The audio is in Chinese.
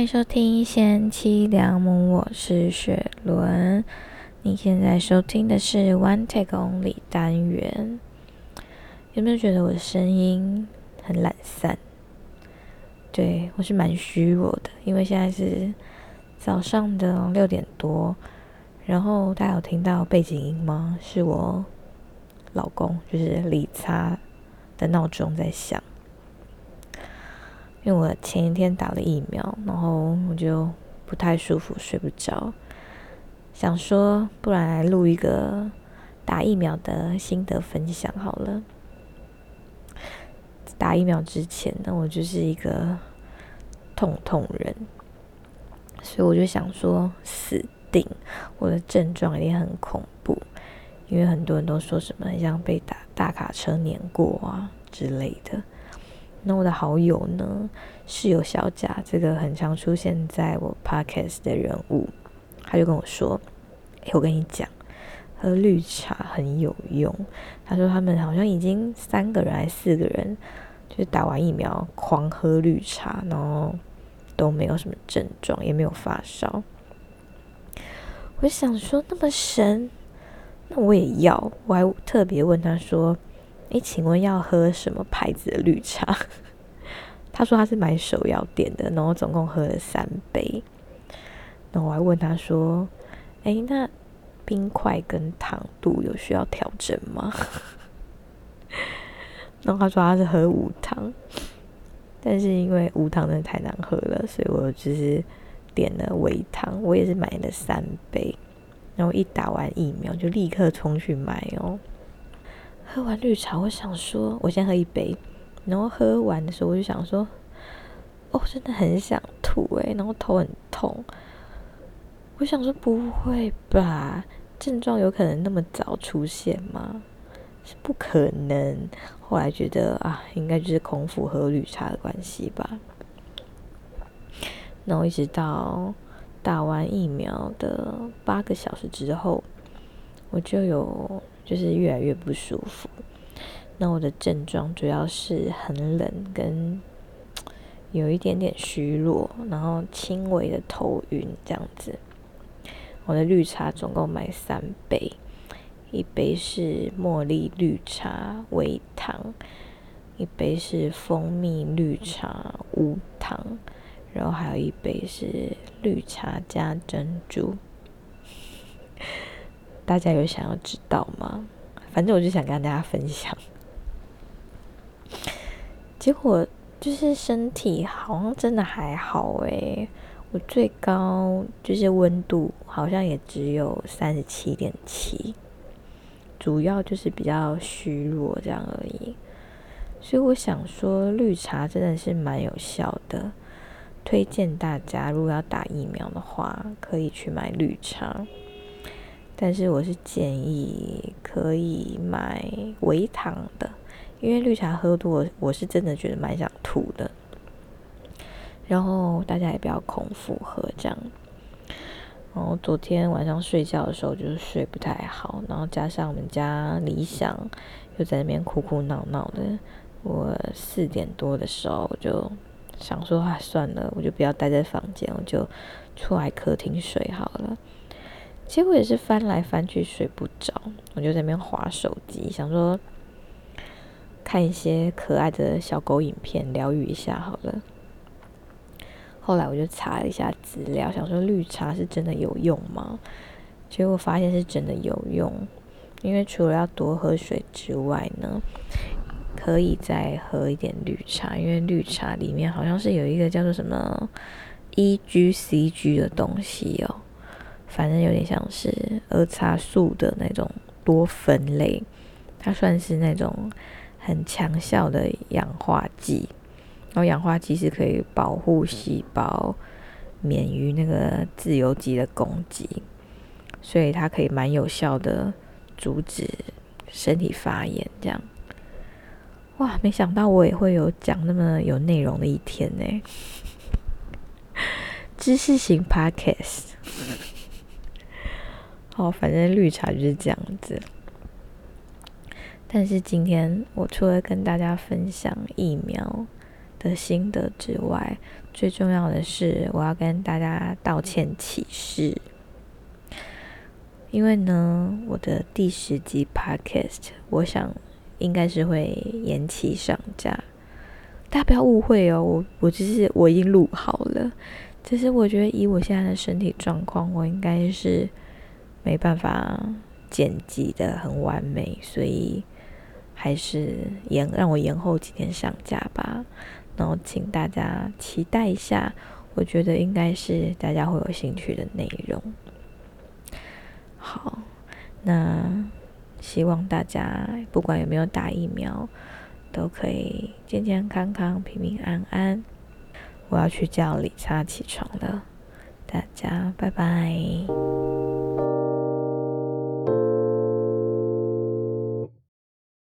欢迎收听贤妻良母，我是雪伦。你现在收听的是 One Take Only 单元。有没有觉得我的声音很懒散？对我是蛮虚弱的，因为现在是早上的六点多。然后大家有听到背景音吗？是我老公，就是理查的闹钟在响。因为我前一天打了疫苗，然后我就不太舒服，睡不着，想说不然来录一个打疫苗的心得分享好了。打疫苗之前呢，我就是一个痛痛人，所以我就想说死定，我的症状一定很恐怖，因为很多人都说什么像被打大卡车碾过啊之类的。那我的好友呢，室友小贾，这个很常出现在我 podcast 的人物，他就跟我说：“，我跟你讲，喝绿茶很有用。”他说他们好像已经三个人还是四个人，就是打完疫苗狂喝绿茶，然后都没有什么症状，也没有发烧。我想说那么神，那我也要。我还特别问他说。哎，请问要喝什么牌子的绿茶？他说他是买手摇店的，然后总共喝了三杯。然后我还问他说：“哎，那冰块跟糖度有需要调整吗？” 然后他说他是喝无糖，但是因为无糖的太难喝了，所以我就是点了微糖。我也是买了三杯，然后一打完疫苗就立刻冲去买哦。喝完绿茶，我想说，我先喝一杯，然后喝完的时候，我就想说，哦，真的很想吐诶，然后头很痛。我想说，不会吧？症状有可能那么早出现吗？是不可能。后来觉得啊，应该就是空腹喝绿茶的关系吧。然后一直到打完疫苗的八个小时之后，我就有。就是越来越不舒服，那我的症状主要是很冷，跟有一点点虚弱，然后轻微的头晕这样子。我的绿茶总共买三杯，一杯是茉莉绿茶微糖，一杯是蜂蜜绿茶无糖，然后还有一杯是绿茶加珍珠。大家有想要知道吗？反正我就想跟大家分享。结果就是身体好像真的还好诶，我最高就是温度好像也只有三十七点七，主要就是比较虚弱这样而已。所以我想说，绿茶真的是蛮有效的，推荐大家如果要打疫苗的话，可以去买绿茶。但是我是建议可以买微糖的，因为绿茶喝多，我是真的觉得蛮想吐的。然后大家也不要空腹喝这样。然后昨天晚上睡觉的时候就是睡不太好，然后加上我们家理想又在那边哭哭闹闹的，我四点多的时候就想说啊算了，我就不要待在房间，我就出来客厅睡好了。结果也是翻来翻去睡不着，我就在那边划手机，想说看一些可爱的小狗影片疗愈一下好了。后来我就查了一下资料，想说绿茶是真的有用吗？结果发现是真的有用，因为除了要多喝水之外呢，可以再喝一点绿茶，因为绿茶里面好像是有一个叫做什么 EGCG 的东西哦。反正有点像是儿茶素的那种多酚类，它算是那种很强效的氧化剂，然后氧化剂是可以保护细胞免于那个自由基的攻击，所以它可以蛮有效的阻止身体发炎。这样，哇，没想到我也会有讲那么有内容的一天呢！知识型 podcast。哦，反正绿茶就是这样子。但是今天我除了跟大家分享疫苗的心得之外，最重要的是我要跟大家道歉启事，因为呢，我的第十集 podcast 我想应该是会延期上架，大家不要误会哦，我我就是我已经录好了，只是我觉得以我现在的身体状况，我应该是没办法剪辑的很完美，所以。还是延让我延后几天上架吧，然后请大家期待一下，我觉得应该是大家会有兴趣的内容。好，那希望大家不管有没有打疫苗，都可以健健康康、平平安安。我要去叫李莎起床了，大家拜拜。